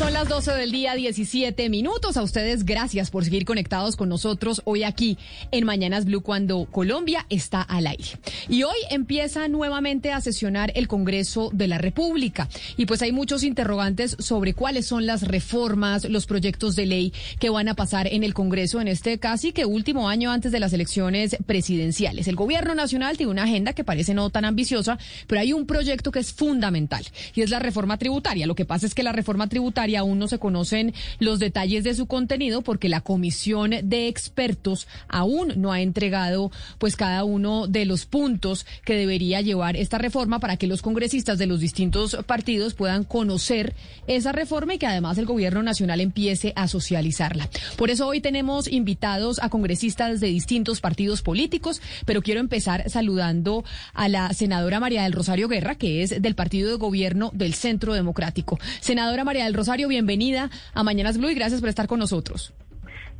Son las 12 del día, 17 minutos. A ustedes, gracias por seguir conectados con nosotros hoy aquí en Mañanas Blue cuando Colombia está al aire. Y hoy empieza nuevamente a sesionar el Congreso de la República. Y pues hay muchos interrogantes sobre cuáles son las reformas, los proyectos de ley que van a pasar en el Congreso en este casi que último año antes de las elecciones presidenciales. El Gobierno Nacional tiene una agenda que parece no tan ambiciosa, pero hay un proyecto que es fundamental y es la reforma tributaria. Lo que pasa es que la reforma tributaria aún no se conocen los detalles de su contenido porque la comisión de expertos aún no ha entregado pues cada uno de los puntos que debería llevar esta reforma para que los congresistas de los distintos partidos puedan conocer esa reforma y que además el gobierno nacional empiece a socializarla. Por eso hoy tenemos invitados a congresistas de distintos partidos políticos, pero quiero empezar saludando a la senadora María del Rosario Guerra, que es del partido de gobierno del Centro Democrático. Senadora María del Rosario, bienvenida a Mañanas Blue y gracias por estar con nosotros.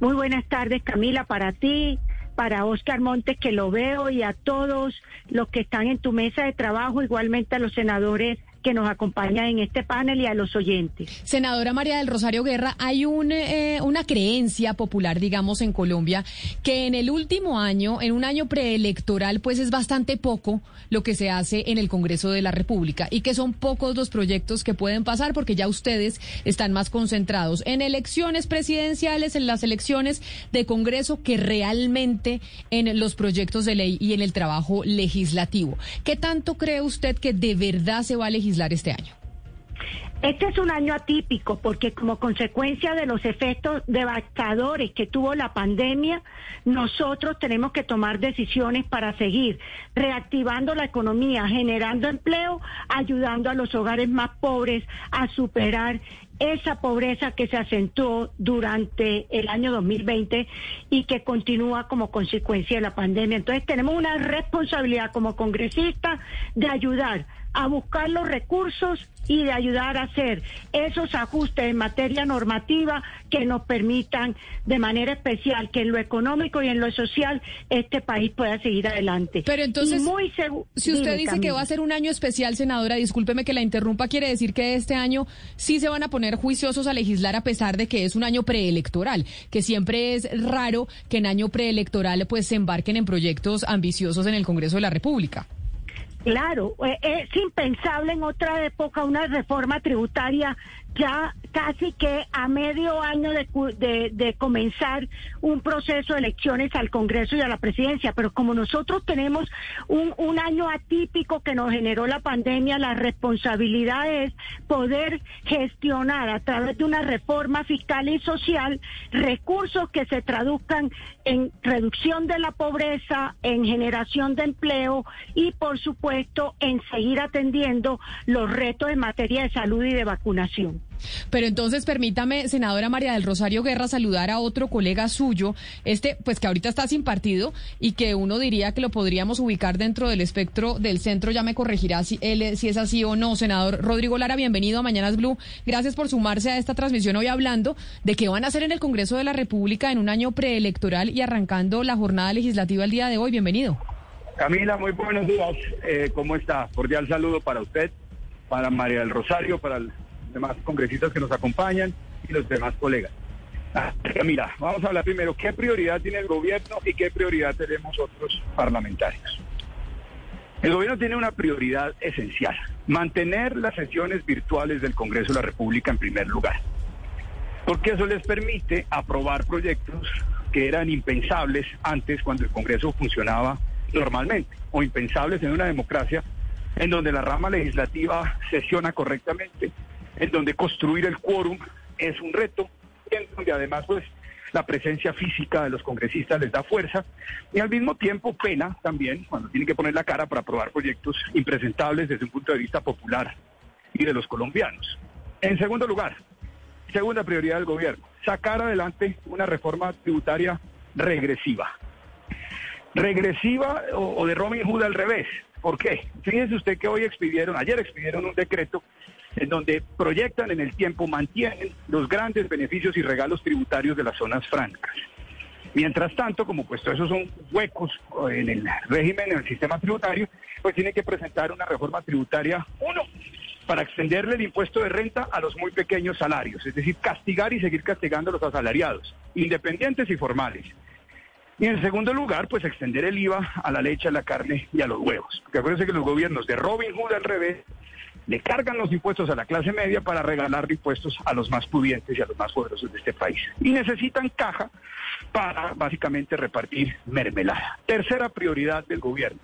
Muy buenas tardes, Camila, para ti, para Oscar Montes, que lo veo, y a todos los que están en tu mesa de trabajo, igualmente a los senadores que nos acompañan en este panel y a los oyentes. Senadora María del Rosario Guerra, hay un, eh, una creencia popular, digamos, en Colombia, que en el último año, en un año preelectoral, pues es bastante poco lo que se hace en el Congreso de la República y que son pocos los proyectos que pueden pasar porque ya ustedes están más concentrados en elecciones presidenciales, en las elecciones de Congreso, que realmente en los proyectos de ley y en el trabajo legislativo. ¿Qué tanto cree usted que de verdad se va a legislar este año? Este es un año atípico porque como consecuencia de los efectos devastadores que tuvo la pandemia, nosotros tenemos que tomar decisiones para seguir reactivando la economía, generando empleo, ayudando a los hogares más pobres a superar esa pobreza que se acentuó durante el año 2020 y que continúa como consecuencia de la pandemia. Entonces tenemos una responsabilidad como congresistas de ayudar a buscar los recursos y de ayudar a hacer esos ajustes en materia normativa que nos permitan de manera especial que en lo económico y en lo social este país pueda seguir adelante. Pero entonces, muy si usted dice que va a ser un año especial, senadora, discúlpeme que la interrumpa, quiere decir que este año sí se van a poner juiciosos a legislar a pesar de que es un año preelectoral, que siempre es raro que en año preelectoral pues se embarquen en proyectos ambiciosos en el Congreso de la República. Claro, eh, es impensable en otra época una reforma tributaria ya casi que a medio año de, de, comenzar un proceso de elecciones al Congreso y a la presidencia, pero como nosotros tenemos un, un año atípico que nos generó la pandemia, la responsabilidad es poder gestionar a través de una reforma fiscal y social recursos que se traduzcan en reducción de la pobreza, en generación de empleo y por supuesto en seguir atendiendo los retos en materia de salud y de vacunación. Pero entonces permítame, senadora María del Rosario Guerra, saludar a otro colega suyo, este, pues que ahorita está sin partido y que uno diría que lo podríamos ubicar dentro del espectro del centro. Ya me corregirá si, él, es así o no. Senador Rodrigo Lara, bienvenido a Mañanas Blue. Gracias por sumarse a esta transmisión hoy hablando de qué van a hacer en el Congreso de la República en un año preelectoral y arrancando la jornada legislativa el día de hoy. Bienvenido. Camila, muy buenos días. Eh, ¿Cómo está? Cordial saludo para usted, para María del Rosario, para el demás congresistas que nos acompañan y los demás colegas. Ah, mira, vamos a hablar primero qué prioridad tiene el gobierno y qué prioridad tenemos otros parlamentarios. El gobierno tiene una prioridad esencial, mantener las sesiones virtuales del Congreso de la República en primer lugar. porque eso les permite aprobar proyectos que eran impensables antes cuando el Congreso funcionaba normalmente, o impensables en una democracia en donde la rama legislativa sesiona correctamente, en donde construir el quórum es un reto, en donde además pues la presencia física de los congresistas les da fuerza y al mismo tiempo pena también cuando tienen que poner la cara para aprobar proyectos impresentables desde un punto de vista popular y de los colombianos. En segundo lugar, segunda prioridad del gobierno, sacar adelante una reforma tributaria regresiva. Regresiva o, de Robin Hood al revés. ¿Por qué? Fíjense usted que hoy expidieron, ayer expidieron un decreto en donde proyectan en el tiempo, mantienen los grandes beneficios y regalos tributarios de las zonas francas. Mientras tanto, como puesto esos son huecos en el régimen, en el sistema tributario, pues tienen que presentar una reforma tributaria, uno, para extenderle el impuesto de renta a los muy pequeños salarios, es decir, castigar y seguir castigando a los asalariados, independientes y formales. Y en segundo lugar, pues extender el IVA a la leche, a la carne y a los huevos. Porque acuérdense que los gobiernos de Robin Hood al revés le cargan los impuestos a la clase media para regalar impuestos a los más pudientes y a los más poderosos de este país. Y necesitan caja para básicamente repartir mermelada. Tercera prioridad del gobierno,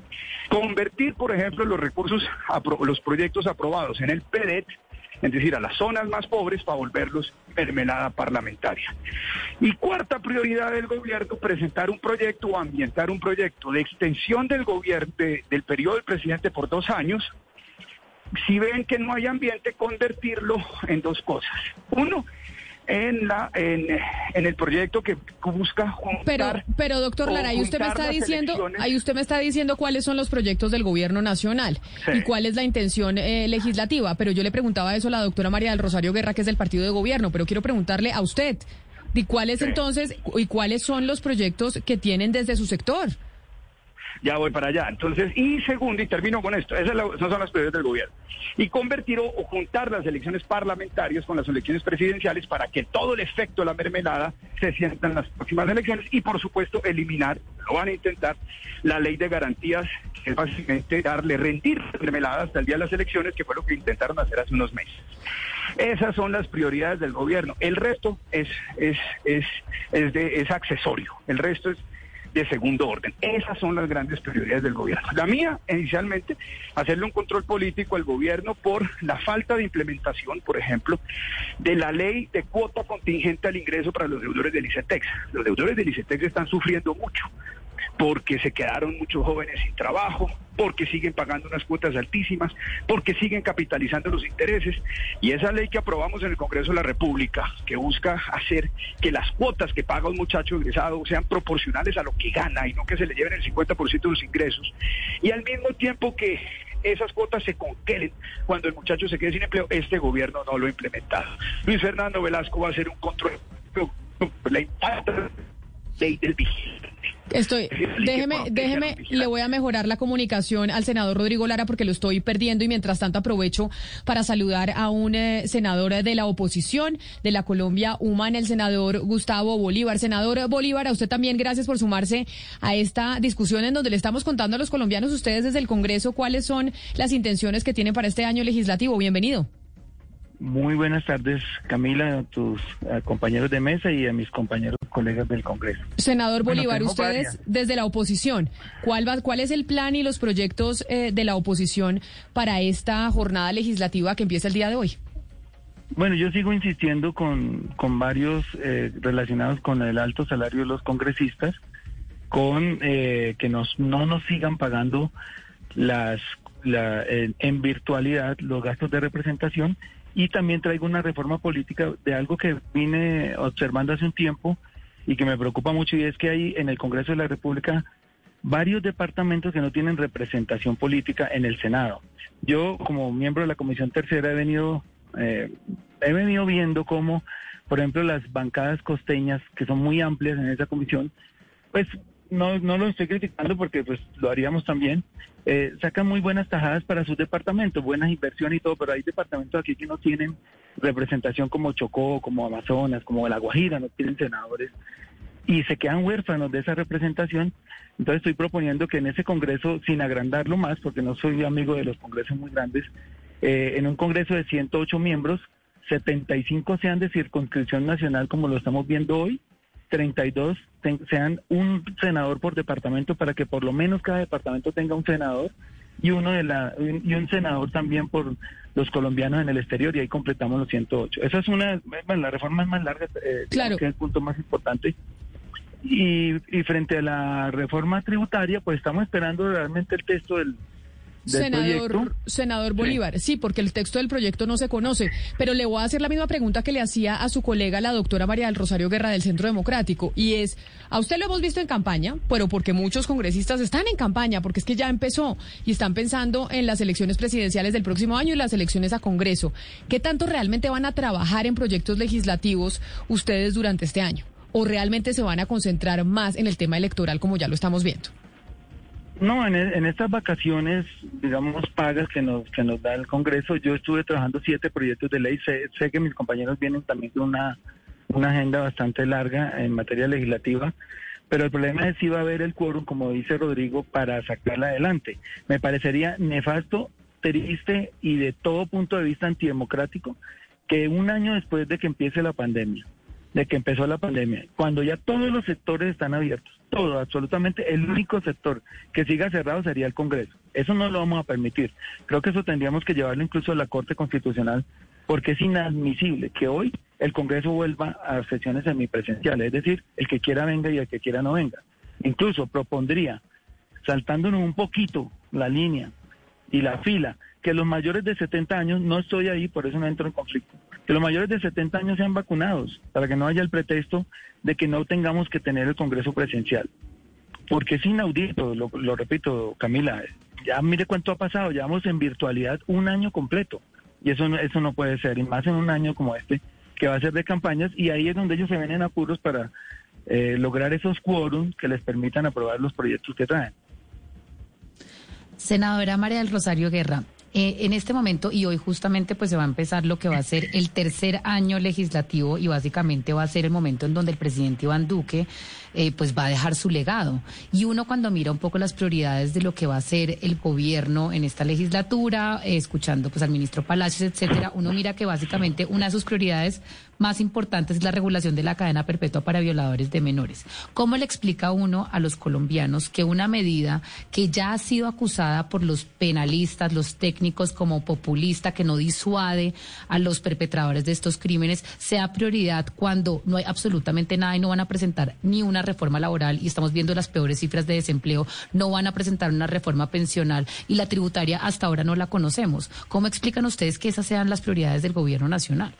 convertir, por ejemplo, los recursos, los proyectos aprobados en el PEDET es decir, a las zonas más pobres para volverlos mermelada parlamentaria. Y cuarta prioridad del gobierno, presentar un proyecto o ambientar un proyecto de extensión del gobierno, del periodo del presidente por dos años, si ven que no hay ambiente, convertirlo en dos cosas. Uno, en la en, el proyecto que busca juntar pero pero doctor Lara ahí usted me está diciendo ahí usted me está diciendo cuáles son los proyectos del gobierno nacional y cuál es la intención eh, legislativa. Pero yo le preguntaba eso a la doctora María del Rosario Guerra que es del partido de gobierno pero quiero preguntarle a usted y cuáles entonces y cuáles son los proyectos que tienen desde su sector ya voy para allá. Entonces, y segundo, y termino con esto, esas, son las prioridades del gobierno. Y convertir o, juntar las elecciones parlamentarias con las elecciones presidenciales para que todo el efecto de la mermelada se sienta en las próximas elecciones y, por supuesto, eliminar, lo van a intentar, la ley de garantías, que es básicamente darle rendir mermelada hasta el día de las elecciones, que fue lo que intentaron hacer hace unos meses. Esas son las prioridades del gobierno. El resto es, es, es, es, de, es accesorio. El resto es de segundo orden. Esas son las grandes prioridades del gobierno. La mía, inicialmente, hacerle un control político al gobierno por la falta de implementación, por ejemplo, de la ley de cuota contingente al ingreso para los deudores del ICETEX. Los deudores del ICETEX están sufriendo mucho porque se quedaron muchos jóvenes sin trabajo, porque siguen pagando unas cuotas altísimas, porque siguen capitalizando los intereses. Y esa ley que aprobamos en el Congreso de la República, que busca hacer que las cuotas que paga un muchacho egresado sean proporcionales a lo que gana y no que se le lleven el 50% de los ingresos, y al mismo tiempo que esas cuotas se congelen cuando el muchacho se quede sin empleo, este gobierno no lo ha implementado. Luis Fernando Velasco va a hacer un control, la ley del vigilante Estoy, déjeme, déjeme, le voy a mejorar la comunicación al senador Rodrigo Lara porque lo estoy perdiendo y mientras tanto aprovecho para saludar a un eh, senador de la oposición de la Colombia Humana, el senador Gustavo Bolívar. Senador Bolívar, a usted también gracias por sumarse a esta discusión en donde le estamos contando a los colombianos, ustedes desde el Congreso, cuáles son las intenciones que tienen para este año legislativo. Bienvenido. Muy buenas tardes, Camila, a tus compañeros de mesa y a mis compañeros colegas del Congreso. Senador Bolívar, ustedes desde la oposición, ¿cuál, va, ¿cuál es el plan y los proyectos eh, de la oposición para esta jornada legislativa que empieza el día de hoy? Bueno, yo sigo insistiendo con, con varios eh, relacionados con el alto salario de los congresistas, con eh, que nos, no nos sigan pagando las la, en virtualidad los gastos de representación y también traigo una reforma política de algo que vine observando hace un tiempo y que me preocupa mucho y es que hay en el Congreso de la República varios departamentos que no tienen representación política en el Senado. Yo como miembro de la Comisión Tercera he venido eh, he venido viendo cómo, por ejemplo, las bancadas costeñas que son muy amplias en esa comisión, pues no, no lo estoy criticando porque pues lo haríamos también, eh, sacan muy buenas tajadas para sus departamentos, buenas inversiones y todo, pero hay departamentos aquí que no tienen representación como Chocó, como Amazonas, como La Guajira, no tienen senadores y se quedan huérfanos de esa representación. Entonces estoy proponiendo que en ese Congreso, sin agrandarlo más, porque no soy amigo de los congresos muy grandes, eh, en un Congreso de 108 miembros, 75 sean de circunscripción nacional como lo estamos viendo hoy, 32 sean un senador por departamento para que por lo menos cada departamento tenga un senador y uno de la y un senador también por los colombianos en el exterior y ahí completamos los 108. Esa es una la reforma es más larga, eh, claro. que es el punto más importante. Y, y frente a la reforma tributaria, pues estamos esperando realmente el texto del, senador, senador Bolívar, sí. porque el texto del proyecto no se conoce, pero le voy a hacer la misma pregunta que le hacía a su colega, la doctora María del Rosario Guerra del Centro Democrático, y es, a usted lo hemos visto en campaña, pero porque muchos congresistas están en campaña, porque es que ya empezó y están pensando en las elecciones presidenciales del próximo año y las elecciones a Congreso. ¿Qué tanto realmente van a trabajar en proyectos legislativos ustedes durante este año? ¿O realmente se van a concentrar más en el tema electoral como ya lo estamos viendo? No, en, estas vacaciones, digamos, pagas que nos, que nos da el Congreso, yo estuve trabajando siete proyectos de ley. Sé, que mis compañeros vienen también con una, una agenda bastante larga en materia legislativa, pero el problema es si va a haber el quórum, como dice Rodrigo, para sacarla adelante. Me parecería nefasto, triste y de todo punto de vista antidemocrático que un año después de que empiece la pandemia, de que empezó la pandemia, cuando ya todos los sectores están abiertos, todo, absolutamente, el único sector que siga cerrado sería el Congreso. Eso no lo vamos a permitir. Creo que eso tendríamos que llevarlo incluso a la Corte Constitucional, porque es inadmisible que hoy el Congreso vuelva a sesiones semipresenciales, es decir, el que quiera venga y el que quiera no venga. Incluso propondría, saltándonos un poquito la línea y la fila, que los mayores de 70 años, no estoy ahí, por eso no entro en conflicto, que los mayores de 70 años sean vacunados, para que no haya el pretexto de que no tengamos que tener el Congreso presencial. Porque es inaudito, lo, repito, Camila, ya mire cuánto ha pasado, llevamos en virtualidad un año completo, y eso no, eso no puede ser, y más en un año como este, que va a ser de campañas, y ahí es donde ellos se ven en apuros para eh, lograr esos quórums que les permitan aprobar los proyectos que traen. Senadora María del Rosario Guerra, eh, en este momento y hoy justamente pues se va a empezar lo que va a ser el tercer año legislativo y básicamente va a ser el momento en donde el presidente Iván Duque eh, pues va a dejar su legado. Y uno cuando mira un poco las prioridades de lo que va a ser el gobierno en esta legislatura, eh, escuchando pues al ministro Palacios, etcétera, uno mira que básicamente una de sus prioridades más importantes es la regulación de la cadena perpetua para violadores de menores. ¿Cómo le explica uno a los colombianos que una medida que ya ha sido acusada por los penalistas, los técnicos como populista, que no disuade a los perpetradores de estos crímenes, sea prioridad cuando no hay absolutamente nada y no van a presentar ni una reforma laboral y estamos viendo las peores cifras de desempleo, no van a presentar una reforma pensional y la tributaria hasta ahora no la conocemos. ¿Cómo explican ustedes que esas sean las prioridades del gobierno nacional?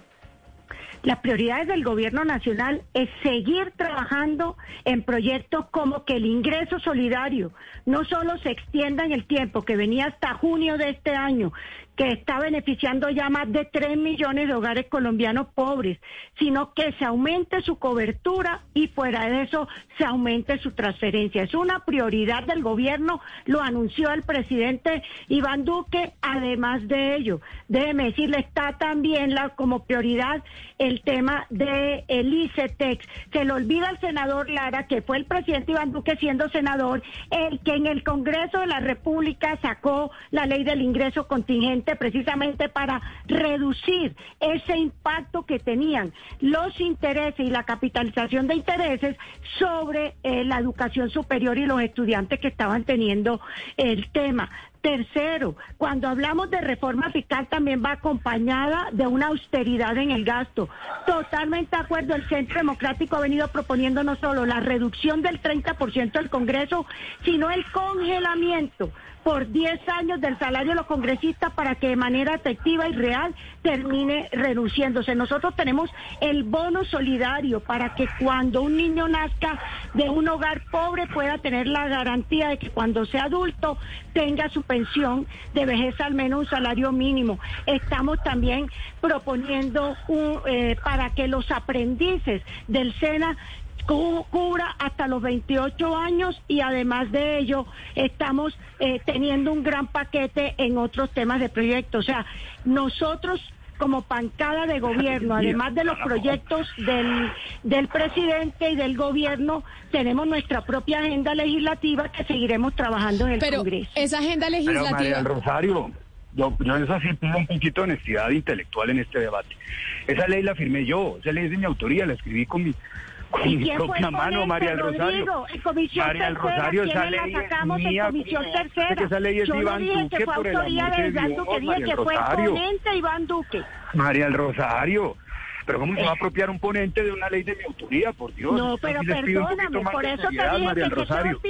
Las prioridades del gobierno nacional es seguir trabajando en proyectos como que el ingreso solidario no solo se extienda en el tiempo, que venía hasta junio de este año, que está beneficiando ya más de 3 millones de hogares colombianos pobres, sino que se aumente su cobertura y fuera de eso se aumente su transferencia. Es una prioridad del gobierno, lo anunció el presidente Iván Duque. Además de ello, déjeme decirle, está también como prioridad el tema de el ICETEX. Se le olvida al senador Lara que fue el presidente Iván Duque siendo senador el que en el Congreso de la República sacó la ley del ingreso contingente precisamente para reducir ese impacto que tenían los intereses y la capitalización de intereses sobre eh, la educación superior y los estudiantes que estaban teniendo el tema. Tercero, cuando hablamos de reforma fiscal también va acompañada de una austeridad en el gasto. Totalmente de acuerdo, el Centro Democrático ha venido proponiendo no solo la reducción del 30% del Congreso, sino el congelamiento por 10 años del salario de los congresistas para que de manera efectiva y real termine reduciéndose. Nosotros tenemos el bono solidario para que cuando un niño nazca de un hogar pobre pueda tener la garantía de que cuando sea adulto tenga su pensión de vejez al menos un salario mínimo. Estamos también proponiendo un, eh, para que los aprendices del SENA cubra hasta los 28 años y además de ello estamos eh, teniendo un gran paquete en otros temas de proyectos. O sea, nosotros como pancada de gobierno, además de los proyectos del, del presidente y del gobierno, tenemos nuestra propia agenda legislativa que seguiremos trabajando en el Pero Congreso. Esa agenda legislativa. Rosario, yo, yo eso sí pido un poquito de honestidad intelectual en este debate. Esa ley la firmé yo, esa ley es de mi autoría, la escribí con mi, ¿Y mi propia mano, María del Rosario. María del Rosario, esa ¿quiénes ley es mía, comisión tercera? Esa ley es Iván Duque, por el amor de Dios, María que del fue Rosario. ponente Iván Duque. María del Rosario. Pero ¿cómo se va a apropiar un ponente de una ley de mi autoría, por Dios? No, pero pido perdóname, por eso te dije que te Rosario.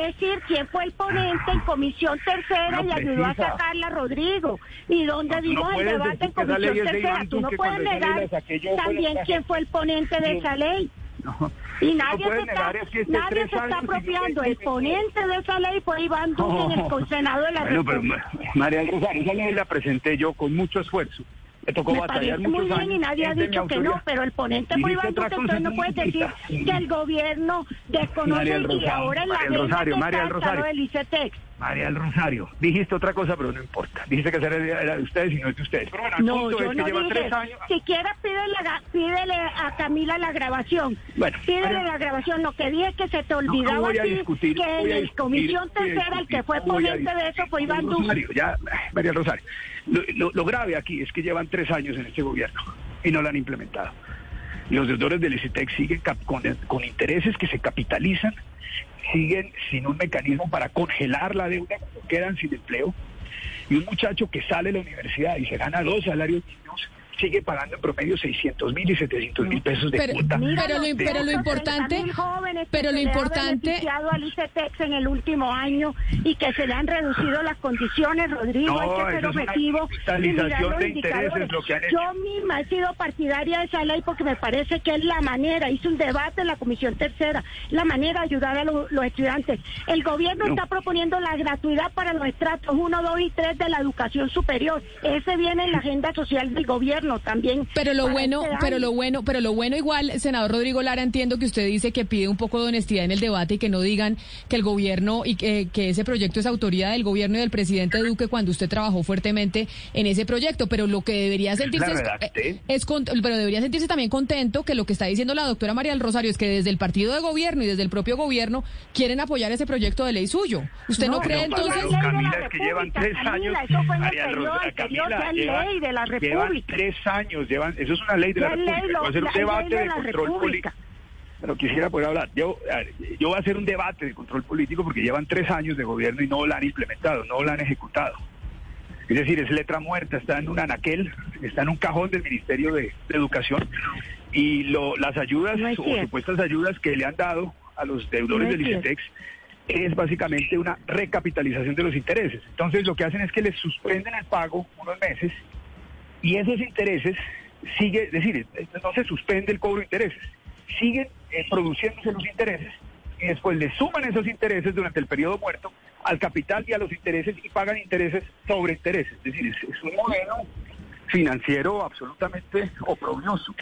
Decir quién fue el ponente en comisión tercera No y ayudó a sacarla Rodrigo. Y donde No, dimos el debate en comisión tercera. Tú no puedes negar también quién fue el ponente de esa ley. No. Y nadie, se está, negar, es que nadie se está apropiando. El ponente de esa ley fue Iván Duque en el. Senado de la Bueno, pero República. Ma- María Rosario, esa ley la presenté yo con mucho esfuerzo. Me tocó Me batallar muchos muy bien años. y nadie ha dicho que no, pero el ponente fue Dijiste Iván otra Duque, cosa entonces no puedes decir que el gobierno desconoce María del y Rosario, ahora en la María Rosario, que María Rosario. del ICETEX. María del Rosario, dijiste otra cosa, pero no importa. Dijiste que esa era, era de ustedes y no es de ustedes. Pero bueno, el No, punto yo es que no lleva dije. tres años. Siquiera pídele, pídele a Camila la grabación. Bueno, pídele María- la grabación. Lo que dije es que se te No, no olvidaba voy a a ti discutir, que voy a en la comisión tercera el que fue ponente de eso fue Iván Duque. Rosario, ya, María del Rosario. Lo, lo- grave aquí es que llevan tres años en este gobierno y no lo han implementado. Los deudores del ICETEC siguen con, intereses que se capitalizan, siguen sin un mecanismo para congelar la deuda quedan sin empleo. Y un muchacho que sale de la universidad y se gana dos salarios sigue pagando en promedio 600 mil y 700 mil pesos de Pero- cuota. mira, Pero lo- de- pero lo importante- 30.000 jóvenes que pero lo importante- al ICETEX en el último año y que se le han reducido las condiciones, Rodrigo, No, hay que ser objetivo y mirar capitalización los de intereses, indicadores. lo que han hecho. Yo misma he sido partidaria de esa ley porque me parece que es la manera, hice un debate en la Comisión Tercera, la manera de ayudar a lo- los estudiantes. El gobierno No. está proponiendo la gratuidad para los estratos 1, 2 y 3 de la educación superior. Ese viene en la agenda social del gobierno también. Pero lo bueno, este pero lo bueno, pero lo bueno igual, senador Rodrigo Lara, entiendo que usted dice que pide un poco de honestidad en el debate y que no digan que el gobierno y que, que ese proyecto es autoría del gobierno y del presidente Duque cuando usted trabajó fuertemente en ese proyecto. Pero lo que debería sentirse es, redacté. es con- pero debería sentirse también contento que lo que está diciendo la doctora María del Rosario es que desde el partido de gobierno y desde el propio gobierno quieren apoyar ese proyecto de ley suyo. ¿Usted no, No, cree no, entonces? Camila, es que llevan tres Camila, años. eso fue en el periodo anterior, Camila, ley de la Llevan República. Tres años, llevan, eso es una ley de la ley, República. lo- Va a ser un debate de control político. Pero quisiera poder hablar. Yo, ver, yo voy a hacer un debate de control político porque llevan tres años de gobierno y no la han implementado, no la han ejecutado. Es decir, es letra muerta, está en un anaquel, está en un cajón del Ministerio de, de Educación y lo, las ayudas No o supuestas ayudas que le han dado a los deudores No del. ICETEX es básicamente una recapitalización de los intereses. Entonces lo que hacen es que les suspenden el pago unos meses y esos intereses sigue, es decir, no se suspende el cobro de intereses, siguen eh, produciéndose los intereses y después le suman esos intereses durante el periodo muerto al capital y a los intereses y pagan intereses sobre intereses. Es decir, es, es un modelo financiero absolutamente oprobioso.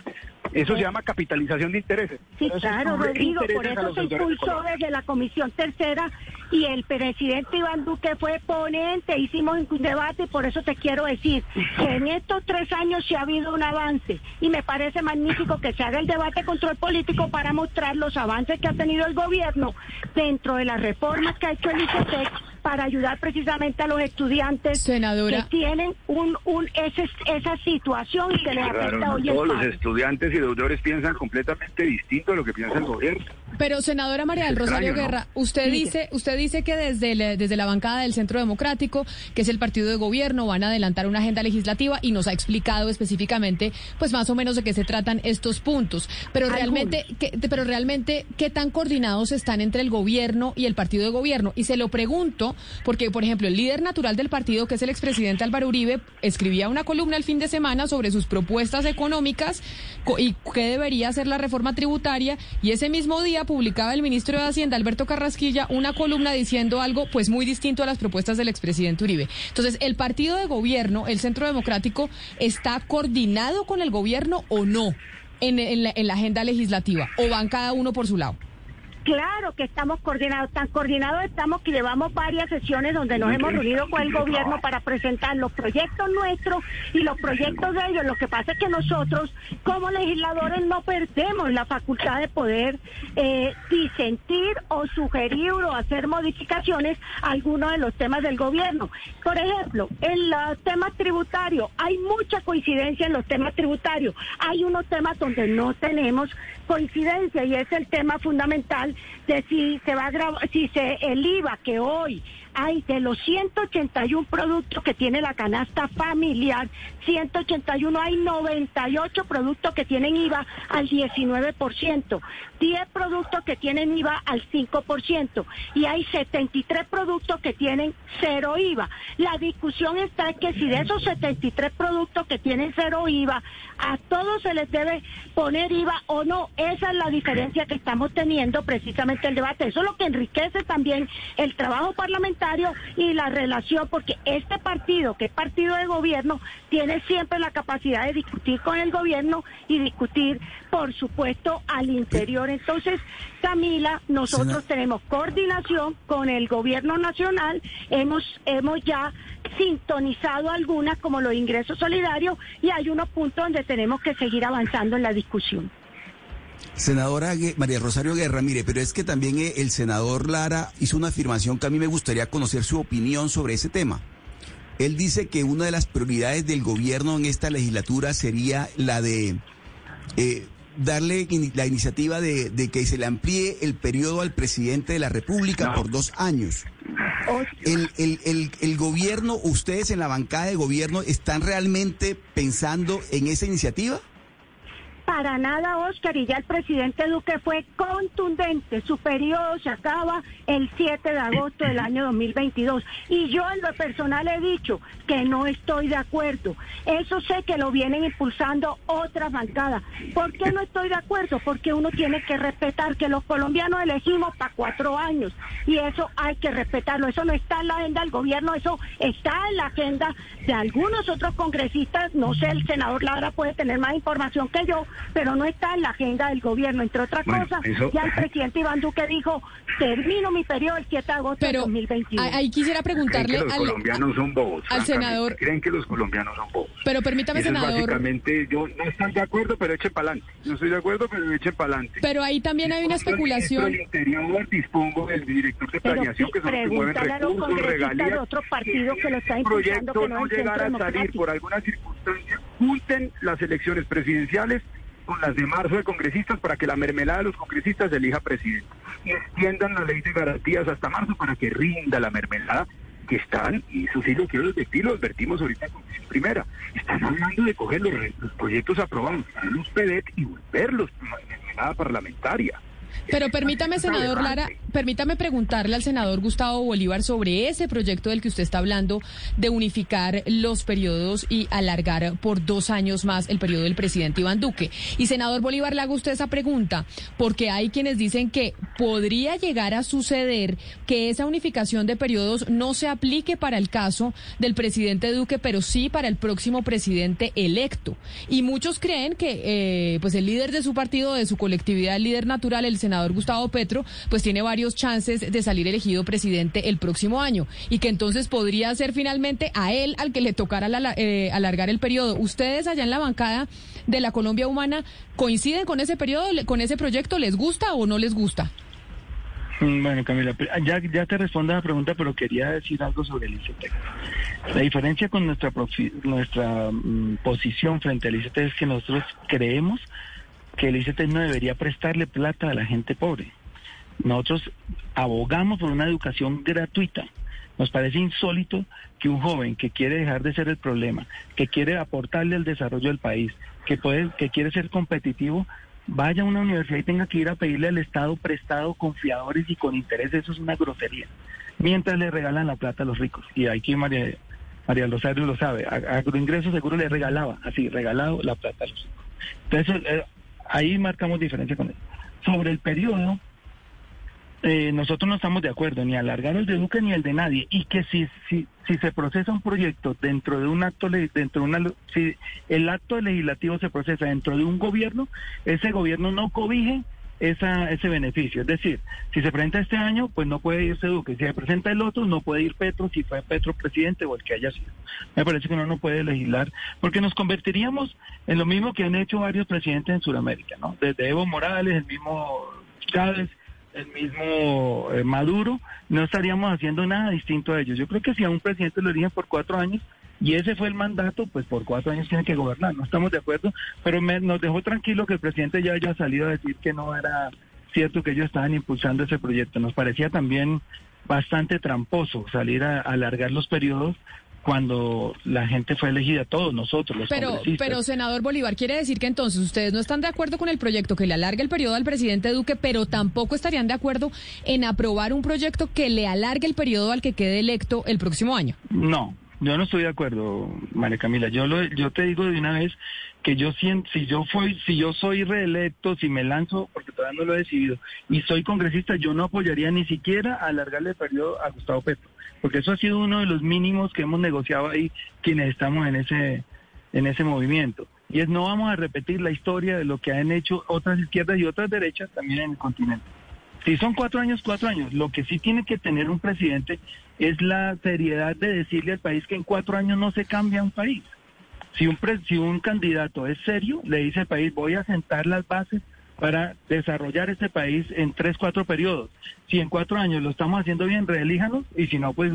Eso se llama capitalización de intereses. Sí, eso claro, Rodrigo, por eso se impulsó desde la Comisión Tercera y el presidente Iván Duque fue ponente, hicimos un debate y por eso te quiero decir que en estos tres años sí ha habido un avance y me parece magnífico que se haga el debate de control político para mostrar los avances que ha tenido el gobierno dentro de las reformas que ha hecho el ICETEX para ayudar precisamente a los estudiantes Senadora. que tienen un, un ese- esa situación y que les afecta hoy el todos los estudiantes y deudores piensan completamente distinto a lo que piensa el gobierno. Pero senadora María del Rosario extraño, ¿no? Guerra, usted dice, usted dice que desde el- desde la bancada del Centro Democrático, que es el partido de gobierno, van a adelantar una agenda legislativa y nos ha explicado específicamente, pues más o menos de qué se tratan estos puntos. Pero Algunos. realmente, ¿qué, pero realmente, ¿qué tan coordinados están entre el gobierno y el partido de gobierno? Y se lo pregunto porque, por ejemplo, el líder natural del partido, que es el expresidente Álvaro Uribe, escribía una columna el fin de semana sobre sus propuestas económicas co- y qué debería hacer la reforma tributaria y ese mismo día publicaba el ministro de Hacienda Alberto Carrasquilla una columna diciendo algo pues muy distinto a las propuestas del expresidente Uribe. Entonces, el partido de gobierno, el Centro Democrático, está coordinado con el gobierno o no en, la, en la agenda legislativa o van cada uno por su lado. Claro que estamos coordinados, tan coordinados estamos que llevamos varias sesiones donde nos hemos reunido con el gobierno para presentar los proyectos nuestros y los proyectos de ellos. Lo que pasa es que nosotros, como legisladores, no perdemos la facultad de poder eh, disentir o sugerir o hacer modificaciones a algunos de los temas del gobierno. Por ejemplo, en los temas tributarios, hay mucha coincidencia en los temas tributarios. Hay unos temas donde no tenemos coincidencia y es el tema fundamental de si se va a grabar, si el IVA que hoy hay de los 181 productos que tiene la canasta familiar, 181 hay 98 productos que tienen IVA al 19%, 10 productos que tienen IVA al 5% y hay 73 productos que tienen cero IVA. La discusión está que si de esos 73 productos que tienen cero IVA, a todos se les debe poner IVA o no. Esa es la diferencia que estamos teniendo precisamente el debate. Eso es lo que enriquece también el trabajo parlamentario y la relación, porque este partido, que es partido de gobierno, tiene siempre la capacidad de discutir con el gobierno y discutir, por supuesto, al interior. Entonces, Camila, nosotros tenemos coordinación con el gobierno nacional, hemos, hemos ya sintonizado algunas como los ingresos solidarios y hay unos puntos donde tenemos que seguir avanzando en la discusión. Senadora María Rosario Guerra, mire, pero es que también eh, el senador Lara hizo una afirmación que a mí me gustaría conocer su opinión sobre ese tema. Él dice que una de las prioridades del gobierno en esta legislatura sería la de eh, darle la iniciativa de, que se le amplíe el periodo al presidente de la República por dos años. El, el, el, el, gobierno, ustedes en la bancada de gobierno, ¿están realmente pensando en esa iniciativa? Para nada, Oscar, y ya el presidente Duque fue contundente. Su periodo se acaba el 7 de agosto del año 2022. Y yo en lo personal he dicho que no estoy de acuerdo. Eso sé que lo vienen impulsando otras bancadas. ¿Por qué no estoy de acuerdo? Porque uno tiene que respetar que los colombianos elegimos para cuatro años. Y eso hay que respetarlo. Eso no está en la agenda del gobierno, eso está en la agenda de algunos otros congresistas. No sé, el senador Lara puede tener más información que yo pero no está en la agenda del gobierno. Entre otras cosas, ya el presidente Iván Duque dijo, termino mi periodo el 7 de agosto de 2021. Ahí quisiera preguntarle que los al, colombianos son bobos, al senador. Creen que los colombianos son bobos. Pero permítame, senador. Básicamente, yo no estoy de acuerdo, pero echen para adelante. No estoy de acuerdo, pero echen para adelante. Pero ahí también hay una especulación. El interior dispongo del director de planeación, que son los que mueven recursos, regalías. De otro partido que lo está proyecto que no, no llegara a salir por alguna circunstancia, junten las elecciones presidenciales con las de marzo de congresistas para que la mermelada de los congresistas elija presidente. Y extiendan la ley de garantías hasta marzo para que rinda la mermelada que están, y eso sí lo quiero advertir, lo advertimos ahorita en Comisión Primera, están hablando de coger los, proyectos aprobados para los PEDET y volverlos mermelada parlamentaria. Pero permítame, senador Lara, permítame preguntarle al senador Gustavo Bolívar sobre ese proyecto del que usted está hablando de unificar los periodos y alargar por dos años más el periodo del presidente Iván Duque. Y senador Bolívar, le hago usted esa pregunta, porque hay quienes dicen que podría llegar a suceder que esa unificación de periodos no se aplique para el caso del presidente Duque, pero sí para el próximo presidente electo. Y muchos creen que eh, pues el líder de su partido, de su colectividad, el líder natural, el senador Gustavo Petro, pues tiene varios chances de salir elegido presidente el próximo año y que entonces podría ser finalmente a él al que le tocara eh, alargar el periodo. ¿Ustedes allá en la bancada de la Colombia Humana coinciden con ese periodo, con ese proyecto? ¿Les gusta o no les gusta? Bueno, Camila, ya, ya te respondo a la pregunta, pero quería decir algo sobre el ICT. La diferencia con nuestra, nuestra mm, posición frente al ICT es que nosotros creemos que el ICT no debería prestarle plata a la gente pobre. Nosotros abogamos por una educación gratuita. Nos parece insólito que un joven que quiere dejar de ser el problema, que quiere aportarle al desarrollo del país, que, puede, que quiere ser competitivo, vaya a una universidad y tenga que ir a pedirle al Estado prestado con fiadores y con interés. Eso es una grosería. Mientras le regalan la plata a los ricos. Y aquí María, María Rosario lo sabe. Agroingreso seguro le regalaba, así, regalado la plata a los ricos. Entonces, eh, ahí marcamos diferencia con él. Sobre el periodo, eh, nosotros no estamos de acuerdo ni alargar el de Duque ni el de nadie y que si si si se procesa un proyecto dentro de un acto dentro de una si el acto legislativo se procesa dentro de un gobierno ese gobierno no cobije esa, ese beneficio. Es decir, si se presenta este año, pues no puede irse Duque. Si se presenta el otro, no puede ir Petro si fue Petro presidente o el que haya sido. Me parece que uno no puede legislar porque nos convertiríamos en lo mismo que han hecho varios presidentes en Sudamérica, ¿no? Desde Evo Morales, el mismo Chávez, el mismo eh, Maduro, no estaríamos haciendo nada distinto a ellos. Yo creo que si a un presidente lo eligen por cuatro años, y ese fue el mandato, pues por cuatro años tiene que gobernar. No estamos de acuerdo, pero nos dejó tranquilo que el presidente ya haya salido a decir que no era cierto que ellos estaban impulsando ese proyecto. Nos parecía también bastante tramposo salir a, alargar los periodos cuando la gente fue elegida, todos nosotros, los pero, Pero, senador Bolívar, quiere decir que entonces ustedes no están de acuerdo con el proyecto que le alargue el periodo al presidente Duque, pero tampoco estarían de acuerdo en aprobar un proyecto que le alargue el periodo al que quede electo el próximo año. No, yo no estoy de acuerdo, María Camila. Yo lo, yo te digo de una vez que yo siento, si yo fui, si yo soy reelecto, si me lanzo, porque todavía no lo he decidido, y soy congresista, yo no apoyaría ni siquiera alargarle el periodo a Gustavo Petro, porque eso ha sido uno de los mínimos que hemos negociado ahí quienes estamos en ese, en ese movimiento. Y es no vamos a repetir la historia de lo que han hecho otras izquierdas y otras derechas también en el continente. Si son cuatro años, cuatro años. Lo que sí tiene que tener un presidente es la seriedad de decirle al país que en cuatro años no se cambia un país. Si un, si un candidato es serio, le dice al país, voy a sentar las bases para desarrollar este país en tres, cuatro periodos. Si en cuatro años lo estamos haciendo bien, reelíjanos y si no, pues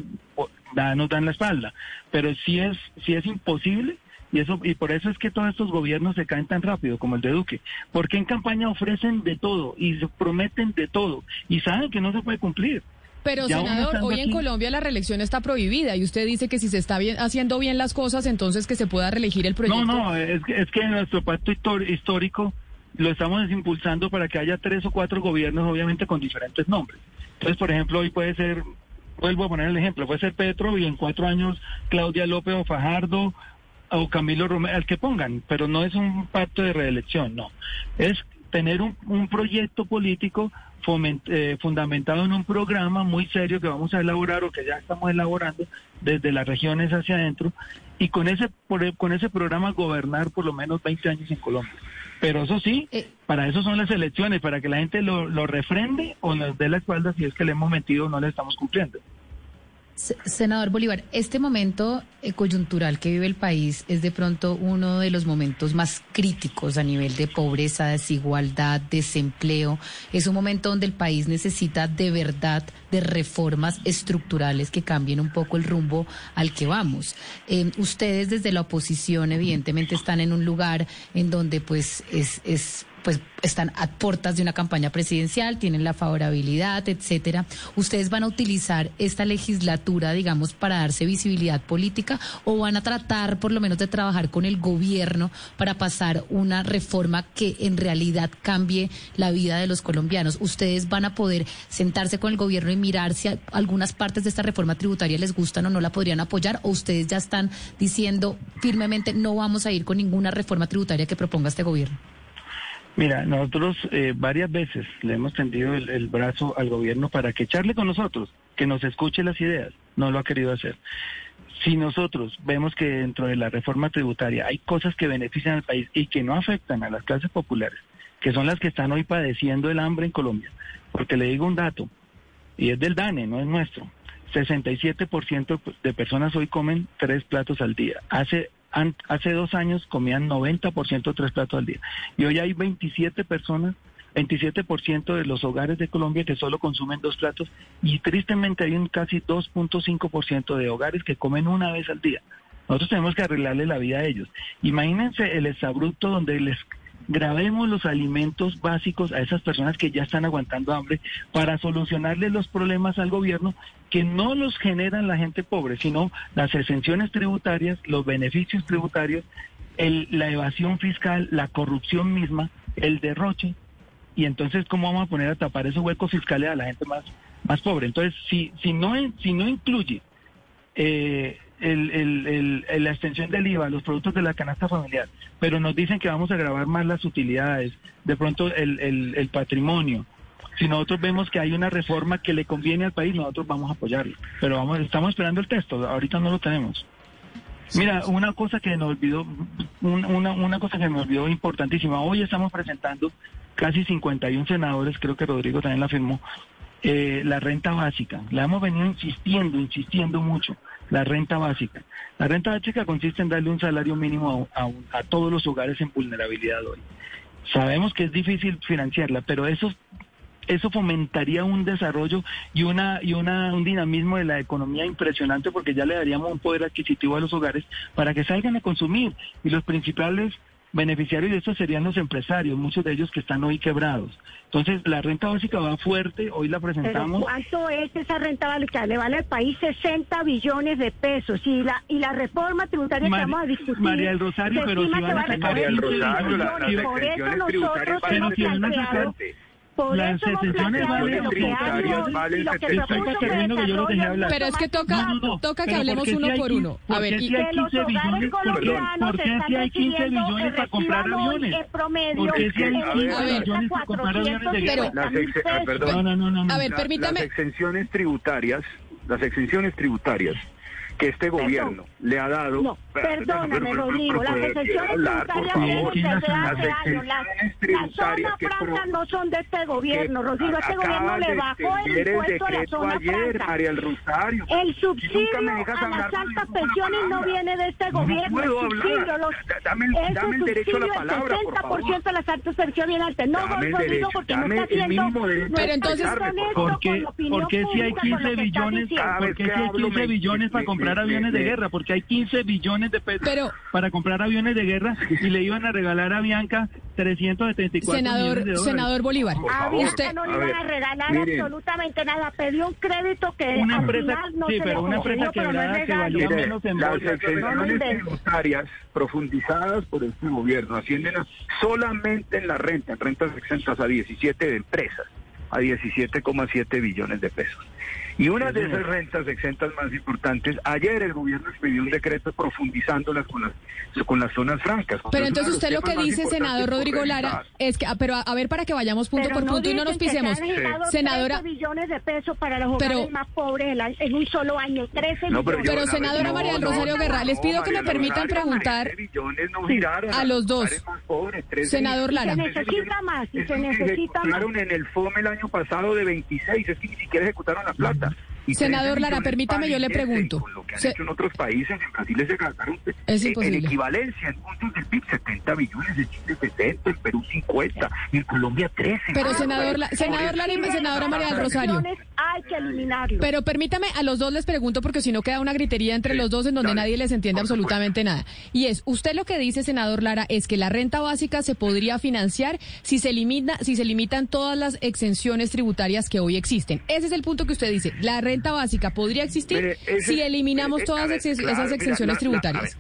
nos dan la espalda. Pero si es, si es imposible, y eso y por eso es que todos estos gobiernos se caen tan rápido como el de Duque, porque en campaña ofrecen de todo y prometen de todo y saben que no se puede cumplir. Pero, senador, hoy en Colombia la reelección está prohibida y usted dice que si se está bien, haciendo bien las cosas, entonces que se pueda reelegir el proyecto. No, no, es que, es que en nuestro pacto histórico lo estamos impulsando para que haya tres o cuatro gobiernos, obviamente con diferentes nombres. Entonces, por ejemplo, hoy puede ser, vuelvo a poner el ejemplo, puede ser Petro y en cuatro años Claudia López o Fajardo o Camilo Romero, al que pongan, pero no es un pacto de reelección, no. Es tener un, un proyecto político eh, fundamentado en un programa muy serio que vamos a elaborar o que ya estamos elaborando desde las regiones hacia adentro y con ese con ese programa gobernar por lo menos 20 años en Colombia. Pero eso sí, eh. para eso son las elecciones, para que la gente lo, lo refrende o nos dé la espalda si es que le hemos mentido o no le estamos cumpliendo. Senador Bolívar, este momento eh, coyuntural que vive el país es de pronto uno de los momentos más críticos a nivel de pobreza, desigualdad, desempleo. Es un momento donde el país necesita de verdad de reformas estructurales que cambien un poco el rumbo al que vamos. Eh, ustedes desde la oposición evidentemente están en un lugar en donde pues es, es pues están a puertas de una campaña presidencial, tienen la favorabilidad, etcétera. ¿Ustedes van a utilizar esta legislatura, digamos, para darse visibilidad política o van a tratar por lo menos de trabajar con el gobierno para pasar una reforma que en realidad cambie la vida de los colombianos? ¿Ustedes van a poder sentarse con el gobierno y mirar si algunas partes de esta reforma tributaria les gustan o no la podrían apoyar o ustedes ya están diciendo firmemente no vamos a ir con ninguna reforma tributaria que proponga este gobierno? Mira, nosotros eh, varias veces le hemos tendido el, brazo al gobierno para que echarle con nosotros, que nos escuche las ideas. No lo ha querido hacer. Si nosotros vemos que dentro de la reforma tributaria hay cosas que benefician al país y que no afectan a las clases populares, que son las que están hoy padeciendo el hambre en Colombia, porque le digo un dato, y es del DANE, no es nuestro. 67% de personas hoy comen tres platos al día. Hace hace dos años comían 90% tres platos al día. Y hoy hay 27 personas 27% de los hogares de Colombia que solo consumen dos platos y tristemente hay un casi 2.5% de hogares que comen una vez al día. Nosotros tenemos que arreglarle la vida a ellos. Imagínense el exabrupto donde les grabemos los alimentos básicos a esas personas que ya están aguantando hambre para solucionarle los problemas al gobierno que no los generan la gente pobre, sino las exenciones tributarias, los beneficios tributarios, la evasión fiscal, la corrupción misma, el derroche. Y entonces, ¿cómo vamos a poner a tapar esos huecos fiscales a la gente más, más pobre? Entonces, si, si, no, si no incluye eh, el, la extensión del IVA, los productos de la canasta familiar, pero nos dicen que vamos a grabar más las utilidades, de pronto el, patrimonio. Si nosotros vemos que hay una reforma que le conviene al país, nosotros vamos a apoyarlo. Pero vamos, estamos esperando el texto, ahorita no lo tenemos. Mira, una cosa que nos olvidó, una, una cosa que me olvidó importantísima. Hoy estamos presentando casi 51 senadores, creo que Rodrigo también la firmó, eh, la renta básica. La hemos venido insistiendo, insistiendo mucho, la renta básica. La renta básica consiste en darle un salario mínimo a, a- a todos los hogares en vulnerabilidad hoy. Sabemos que es difícil financiarla, pero eso eso fomentaría un desarrollo y una y una un dinamismo de la economía impresionante porque ya le daríamos un poder adquisitivo a los hogares para que salgan a consumir y los principales beneficiarios de esto serían los empresarios, muchos de ellos que están hoy quebrados. Entonces, la renta básica va fuerte, hoy la Pero presentamos. ¿cuánto es esa renta básica? Le vale al país 60 billones de pesos y la y la reforma tributaria que vamos a discutir. María del Rosario, pero si van a sacar 40 María del Rosario, las tributarias 60. Por Las eso exenciones valen lo que tributarias hay hoy valen y lo que 70. propuso Estoy terminando que yo lo dejé desarrollo hablar. Pero es que toca, No, no, no. toca que Pero hablemos ¿por qué uno por uno. A por ver, qué y- si hay que los 15 hogares billones? ¿Por qué, si hay 15 recibiendo billones para comprar aviones? ¿Por qué si hay de 15 A ver, billones para comprar aviones de Pero- guerra? Perdón. No, no, no, no. no. a ver, La- permítame. Las exenciones tributarias, las exenciones tributarias que este gobierno le ha dado. No, perdóname, Rodrigo, las por tributarias hace Las que no son de este gobierno, que Rodrigo. Este gobierno le bajó el impuesto a la zona ayer. María del Rosario. El Si subsidio a las altas pensiones no viene de este No gobierno. puedo el subsidio, hablar. los, Da- dame el- el derecho a la palabra, el por favor. 60% de las altas pensiones viene altas. No, Dame el Rodrigo, derecho, porque no está el haciendo... Pero entonces- ¿Por qué, la opinión por qué si hay pública, con lo 15 que está billones, por qué que si hay hablo 15 me- billones para me- comprar aviones de guerra? Porque hay 15 billones de pesos Pero- para comprar aviones de guerra y le iban a regalar a Bianca 374 millones de Senador, dólares. senador Bolívar, A. Bianca usted, no le A iban a regalar miren. absolutamente nada. Pidió un crédito que Una al empresa, final no sí, se pero le una empresa pero no es quebrada que valía Mire, menos en las exenciones tributarias profundizadas por este gobierno ascienden a- solamente en la renta, en rentas exentas a 17 de empresas, a 17,7 billones de pesos. Y una de esas rentas exentas más importantes, ayer el gobierno expidió un decreto profundizándolas con las, con las zonas francas. pero entonces usted lo que dice, senador Rodrigo Lara, es que, ah, pero a, a ver, para que vayamos punto Pero por punto y no nos que se han pisemos. Senadora, 13 billones de pesos para los Pero- más pobres en un solo año. 13 No, pero senadora María del Rosario Guerra, les pido que me María permitan Rosario, preguntar 13 billones no giraron a los dos. hogares más pobres, 13 Senador. Lara. Se necesita más, y se necesita más. ejecutaron en el FOME el año pasado de 26, es que ni siquiera ejecutaron la plata. Y Senador 13 Lara, permítame, yo le parece, pregunto. Con lo que han Se- hecho en otros países, en Brasil se gastaron Es eh, en equivalencia en puntos del PIB 70 billones, en Chile 70, en Perú 50, en Colombia 13. Pero, Ah, senador La- senador Lara y senadora María del Rosario. Hay que eliminarlo. Pero permítame, a los dos les pregunto porque si no queda una gritería entre Sí, los dos en donde dale, nadie les entiende supuesto. absolutamente nada. Y es, usted lo que dice, senador Lara, es que la renta básica se podría financiar si se limita, si se limitan todas las exenciones tributarias que hoy existen. Ese es el punto que usted dice. La renta básica podría existir Mire, ese- si eliminamos eh, eh, todas a ver, ex- claro, esas mira, exenciones tributarias.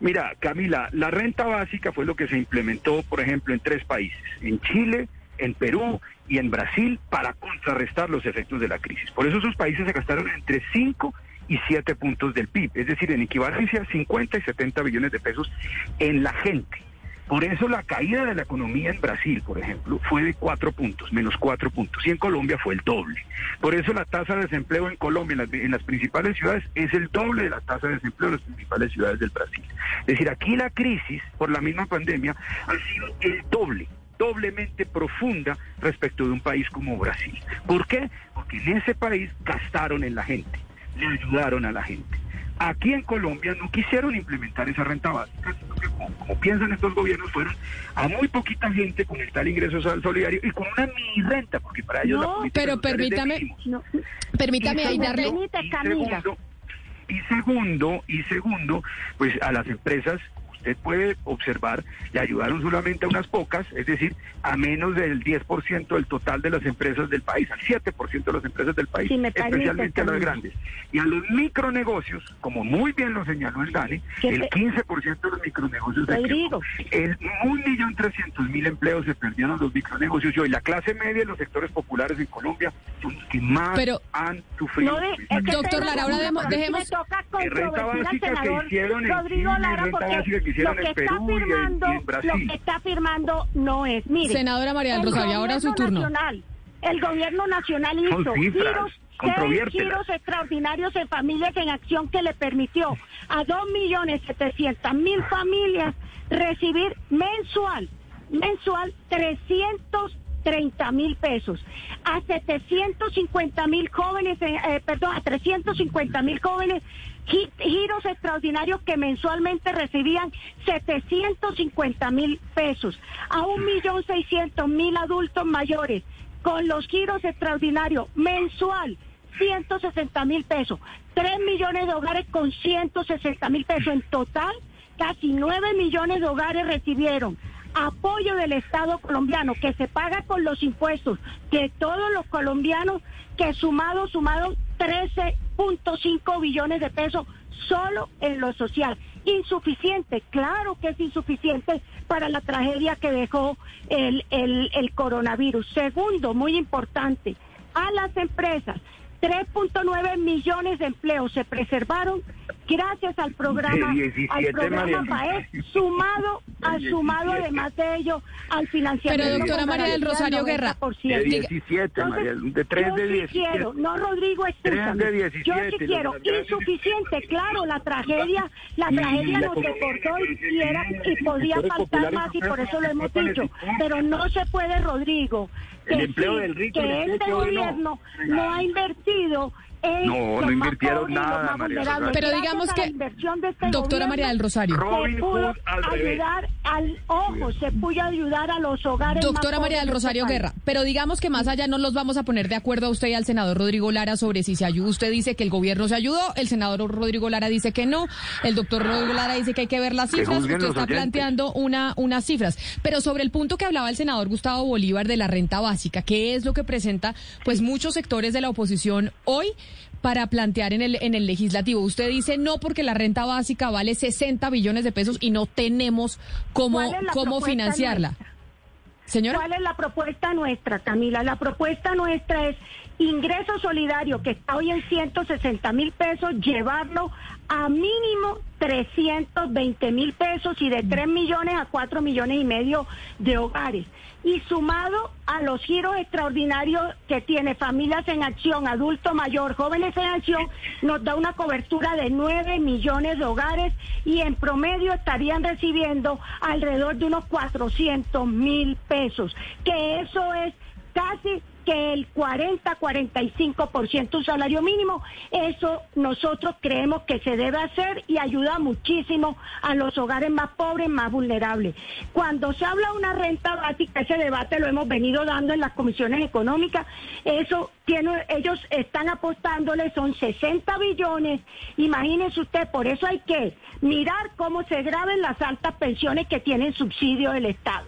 Mira, Camila, la renta básica fue lo que se implementó, por ejemplo, en tres países, en Chile, en Perú y en Brasil, para contrarrestar los efectos de la crisis. Por eso esos países se gastaron entre 5 y 7 puntos del PIB, es decir, en equivalencia 50 y 70 billones de pesos en la gente. Por eso la caída de la economía en Brasil, por ejemplo, fue de cuatro puntos, menos cuatro puntos, y en Colombia fue el doble. Por eso la tasa de desempleo en Colombia, en las, principales ciudades, es el doble de la tasa de desempleo en las principales ciudades del Brasil. Es decir, aquí la crisis, por la misma pandemia, ha sido el doble doblemente profunda respecto de un país como Brasil. ¿Por qué? Porque en ese país gastaron en la gente, le ayudaron a la gente. Aquí en Colombia no quisieron implementar esa renta básica, como, como piensan estos gobiernos, fueron a muy poquita gente con el tal ingreso solidario y con una mini renta, porque para ellos la No, política pero social es de permítame-. No. Permítame Y ahí segundo, darle... Permite, y segundo, y segundo, y segundo, pues a las empresas, usted puede observar, le ayudaron solamente a unas pocas, es decir, a menos del 10% del total de las empresas del país, al 7% de las empresas del país, Si especialmente a las grandes. Y a los micronegocios, como muy bien lo señaló el DANE, ¿Qué el te- 15% de los micronegocios de Rodrigo. el un millón trescientos mil empleos se perdieron los micronegocios y hoy la clase media y los sectores populares en Colombia son los que más Pero- han sufrido. No de- es que Doctor Lara, ahora dejemos- Me toca Eh, renta controvertir al básica que hicieron en Rodrigo Chile, Lara renta porque básica que hicieron lo que en está Perú y en- firmando, y en Brasil. lo que está firmando no es. Mire, Senadora María Rosario, ahora su gobierno turno. nacional, el gobierno nacional hizo giros, giros extraordinarios en familias en acción que le permitió a dos millones setecientas mil familias recibir mensual mensual 330 mil pesos. A 750 mil jóvenes, eh, eh, perdón, a 350 mil jóvenes giros extraordinarios que mensualmente recibían 750 mil pesos. A un millón seiscientos mil adultos mayores con los giros extraordinarios mensual 160 mil pesos. 3 millones de hogares con 160 mil pesos. En total, casi 9 millones de hogares recibieron apoyo del Estado colombiano que se paga con los impuestos de todos los colombianos que sumado, sumado 13.5 billones de pesos solo en lo social. Insuficiente, claro que es insuficiente para la tragedia que dejó el, el, el coronavirus. Segundo, muy importante, a las empresas. 3.9 millones de empleos se preservaron gracias al programa, De 17, al programa María. Sumado, a, De sumado 17. además de ello al financiamiento. Pero, doctora María del Rosario del Guerra, 90%. De Diga- 17, María, Entonces, de 3 yo de sí 17. quiero, no Rodrigo, escúchame. de yo 17, sí quiero, insuficiente, claro, la tragedia, la Y tragedia la nos y, era, y podía faltar más y por eso lo hemos dicho, pero no se puede, Rodrigo, El que empleo sí, del rico, el que empleo este no. gobierno no ha invertido No, no invirtieron nada, María. Pero digamos que- la inversión de este Doctora María del Rosario. Robin se Hood pudo al revés. ayudar al ojo, se pudo ayudar a los hogares. más Doctora María del de este Rosario país. Guerra, pero digamos que más allá no los vamos a poner de acuerdo a usted y al senador Rodrigo Lara sobre si se ayudó. Usted dice que el gobierno se ayudó, el senador Rodrigo Lara dice que no, el doctor Rodrigo Lara dice que hay que ver las Que cifras, usted está oyentes. planteando una, unas cifras. Pero sobre el punto que hablaba el senador Gustavo Bolívar de la renta básica, ¿qué es lo que presenta pues muchos sectores de la oposición hoy? Para plantear en el en el legislativo. Usted dice no porque la renta básica vale 60 billones de pesos y no tenemos cómo ¿Cuál es la cómo financiarla. nuestra? Señora ¿Cuál es la propuesta nuestra, Camila? La propuesta nuestra es ingreso solidario, que está hoy en 160 mil pesos, llevarlo a mínimo 320 mil pesos y de 3 millones a 4 millones y medio de hogares. Y sumado a los giros extraordinarios que tiene Familias en Acción, Adulto Mayor, Jóvenes en Acción, nos da una cobertura de 9 millones de hogares y en promedio estarían recibiendo alrededor de unos 400 mil pesos, que eso es casi que el 40-45% un salario mínimo, eso nosotros creemos que se debe hacer y ayuda muchísimo a los hogares más pobres, más vulnerables. Cuando se habla de una renta básica, ese debate lo hemos venido dando en las comisiones económicas, eso ellos están apostándole, son 60 billones, imagínense usted, por eso hay que mirar cómo se graben las altas pensiones que tienen subsidio del Estado.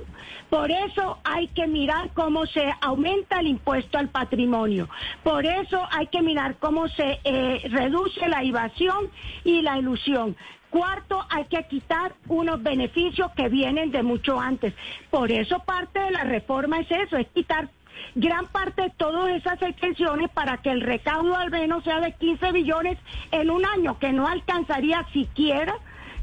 Por eso hay que mirar cómo se aumenta el impuesto al patrimonio. Por eso hay que mirar cómo se eh, reduce la evasión y la ilusión. Cuarto, hay que quitar unos beneficios que vienen de mucho antes. Por eso parte de la reforma es eso, es quitar gran parte de todas esas extensiones para que el recaudo al menos sea de 15 billones en un año, que no alcanzaría siquiera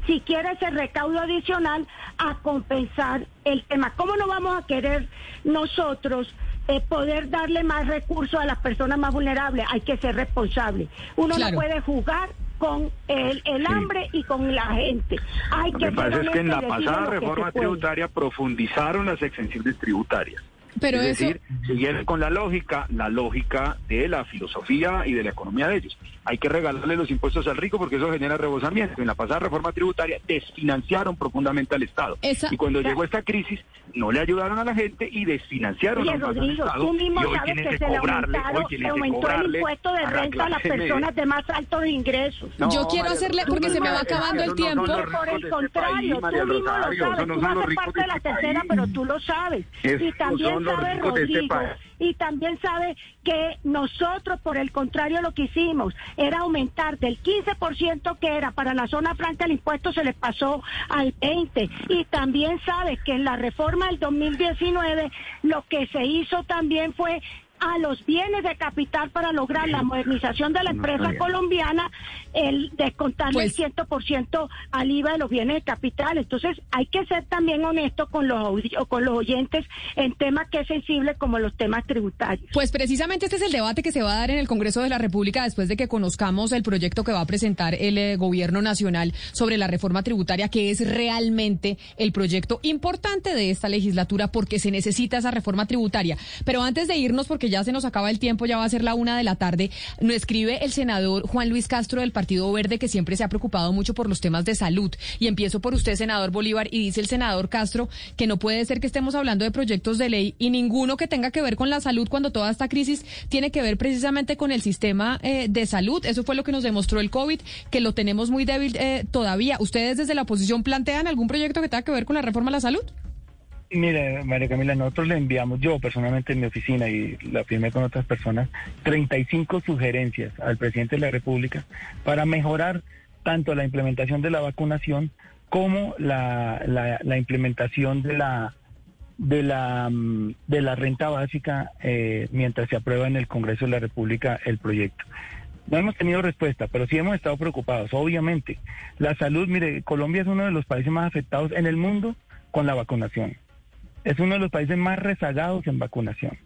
si quiere ese recaudo adicional a compensar el tema. ¿Cómo no vamos a querer nosotros eh, poder darle más recursos a las personas más vulnerables? Hay que ser responsable. Uno Claro. no puede jugar con el, el hambre y con la gente. Hay Lo que que pasa es que en la pasada reforma tributaria profundizaron las exenciones tributarias. Pero es eso- decir, siguieron con la lógica, la lógica de la filosofía y de la economía de ellos. Hay que regalarle los impuestos al rico porque eso genera rebosamiento. En la pasada reforma tributaria desfinanciaron profundamente al Estado. Esa- y cuando llegó esta crisis, no le ayudaron a la gente y desfinanciaron Oye, más al Rodrigo, Estado. tú mismo y hoy sabes que que se le cobrarle, aumentaron, hoy tienen se que aumentó el impuesto de renta a las personas de más altos ingresos. No, Yo quiero María hacerle, porque se me va no, acabando el no tiempo. Por el este contrario, tú mismo lo sabes, no tú haces parte de la este tercera, pero tú lo sabes. Y también los sabe ricos de este país. y también sabe que nosotros, por el contrario, lo que hicimos era aumentar del 15% que era para la zona franca, el impuesto se les pasó al 20%. Y también sabe que en la reforma del 2019 lo que se hizo también fue a los bienes de capital para lograr la modernización de la empresa colombiana, el descontarle el 100% al IVA de los bienes de capital. Entonces, hay que ser también honesto con los, con los oyentes en temas que es sensible como los temas tributarios. Pues precisamente este es el debate que se va a dar en el Congreso de la República después de que conozcamos el proyecto que va a presentar el eh, gobierno nacional sobre la reforma tributaria, que es realmente el proyecto importante de esta legislatura porque se necesita esa reforma tributaria. Pero antes de irnos, porque ya se nos acaba el tiempo, ya va a ser la una de la tarde, nos escribe el senador Juan Luis Castro del Partido Verde, que siempre se ha preocupado mucho por los temas de salud. Y empiezo por usted, senador Bolívar, y dice el senador Castro que no puede ser que estemos hablando de proyectos de ley y ninguno que tenga que ver con la salud cuando toda esta crisis tiene que ver precisamente con el sistema eh, de salud. Eso fue lo que nos demostró el COVID, que lo tenemos muy débil eh, todavía. ¿Ustedes desde la oposición plantean algún proyecto que tenga que ver con la reforma a la salud? Mire, María Camila, nosotros le enviamos, yo personalmente en mi oficina y la firmé con otras personas, 35 sugerencias al presidente de la República para mejorar tanto la implementación de la vacunación como la, la, implementación de la de la mm, de la renta básica eh, mientras se aprueba en el Congreso de la República el proyecto. No hemos tenido respuesta, pero sí hemos estado preocupados. Obviamente, la salud, mire, Colombia es uno de los países más afectados en el mundo con la vacunación. Es uno de los países más rezagados en vacunación.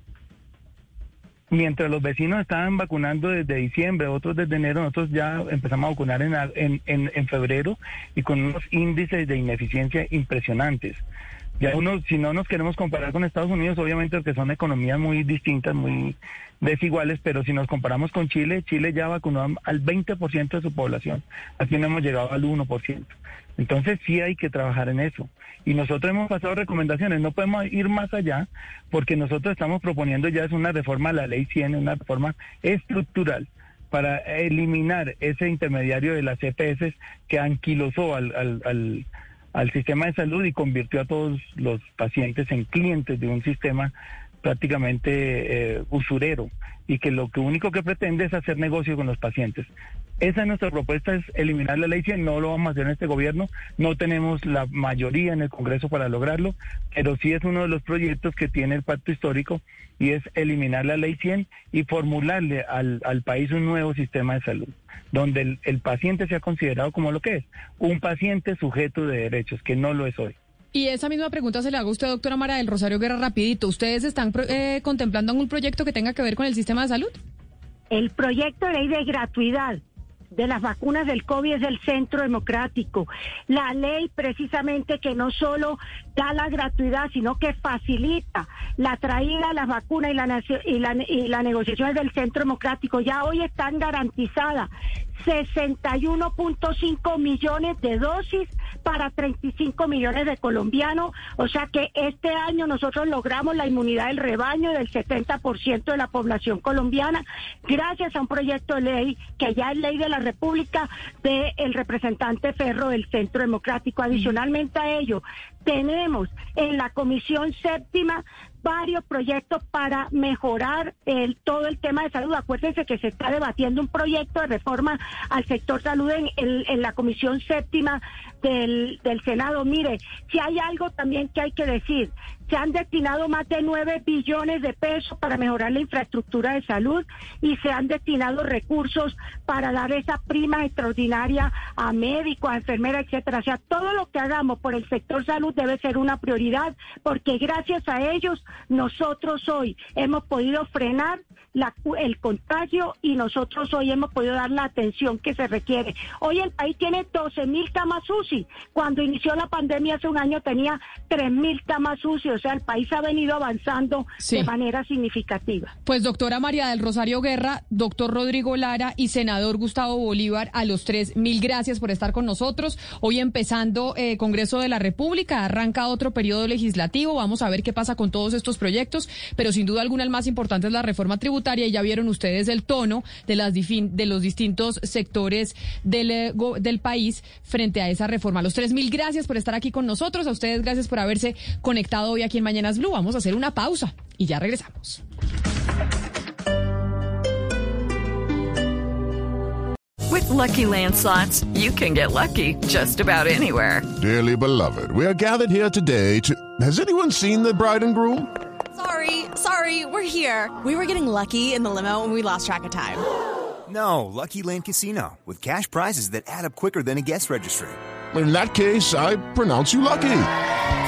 Mientras los vecinos estaban vacunando desde diciembre, otros desde enero, nosotros ya empezamos a vacunar en, en, en febrero y con unos índices de ineficiencia impresionantes. Ya uno, si no nos queremos comparar con Estados Unidos, obviamente porque son economías muy distintas, muy desiguales, pero si nos comparamos con Chile, Chile ya vacunó al 20% de su población. Aquí no hemos llegado al 1%. Entonces sí hay que trabajar en eso. Y nosotros hemos pasado recomendaciones, no podemos ir más allá porque nosotros estamos proponiendo ya es una reforma a la ley 100, una reforma estructural para eliminar ese intermediario de las EPS que anquilosó al, al al sistema de salud y convirtió a todos los pacientes en clientes de un sistema prácticamente eh, usurero y que lo que único que pretende es hacer negocio con los pacientes. Esa es nuestra propuesta, es eliminar la ley 100, no lo vamos a hacer en este gobierno, no tenemos la mayoría en el Congreso para lograrlo, pero sí es uno de los proyectos que tiene el pacto histórico y es eliminar la ley 100 y formularle al, al país un nuevo sistema de salud donde el, el paciente sea considerado como lo que es, un paciente sujeto de derechos, que no lo es hoy. Y esa misma pregunta se le hago a usted, doctora Mara del Rosario Guerra, rapidito. ¿Ustedes están eh, contemplando algún proyecto que tenga que ver con el sistema de salud? El proyecto de ley de gratuidad de las vacunas del COVID es el centro democrático. La ley precisamente que no solo da la gratuidad, sino que facilita la traída de las vacunas y la, y la, del centro democrático. Ya hoy están garantizadas 61.5 millones de dosis para 35 millones de colombianos. O sea que este año nosotros logramos la inmunidad del rebaño del 70% de la población colombiana gracias a un proyecto de ley que ya es ley de la República del representante Ferro del Centro Democrático. Adicionalmente a ello, tenemos en la Comisión Séptima varios proyectos para mejorar el, todo el tema de salud. Acuérdense que se está debatiendo un proyecto de reforma al sector salud en, en, la Comisión Séptima del Senado. Mire, si hay algo también que hay que decir, se han destinado más de 9 billones de pesos para mejorar la infraestructura de salud y se han destinado recursos para dar esa prima extraordinaria a médicos, a enfermeras, etcétera. O sea, todo lo que hagamos por el sector salud debe ser una prioridad porque gracias a ellos nosotros hoy hemos podido frenar el contagio y nosotros hoy hemos podido dar la atención que se requiere. Hoy el país tiene 12 mil camas UCI. Cuando inició la pandemia hace un año tenía 3 mil camas UCI. Sea, el país ha venido avanzando de manera significativa. Pues doctora María del Rosario Guerra, doctor Rodrigo Lara y senador Gustavo Bolívar, a los tres, mil gracias por estar con nosotros. Hoy empezando eh, Congreso de la República, arranca otro periodo legislativo. Vamos a ver qué pasa con todos estos proyectos, pero sin duda alguna el más importante es la reforma tributaria y ya vieron ustedes el tono de, las, de los distintos sectores del, eh, del país frente a esa reforma. Los tres mil gracias por estar aquí con nosotros. A ustedes gracias por haberse conectado hoy aquí en Mañanas Blue. Vamos a hacer una pausa y ya regresamos. With lucky landslots, you can get lucky just about anywhere. Dearly beloved, we are gathered here today to. Has anyone seen the bride and groom? Sorry, sorry. Sorry, we're here. We were getting lucky in the limo and we lost track of time. No, Lucky Land Casino, with cash prizes that add up quicker than a guest registry. In that case, I pronounce you lucky.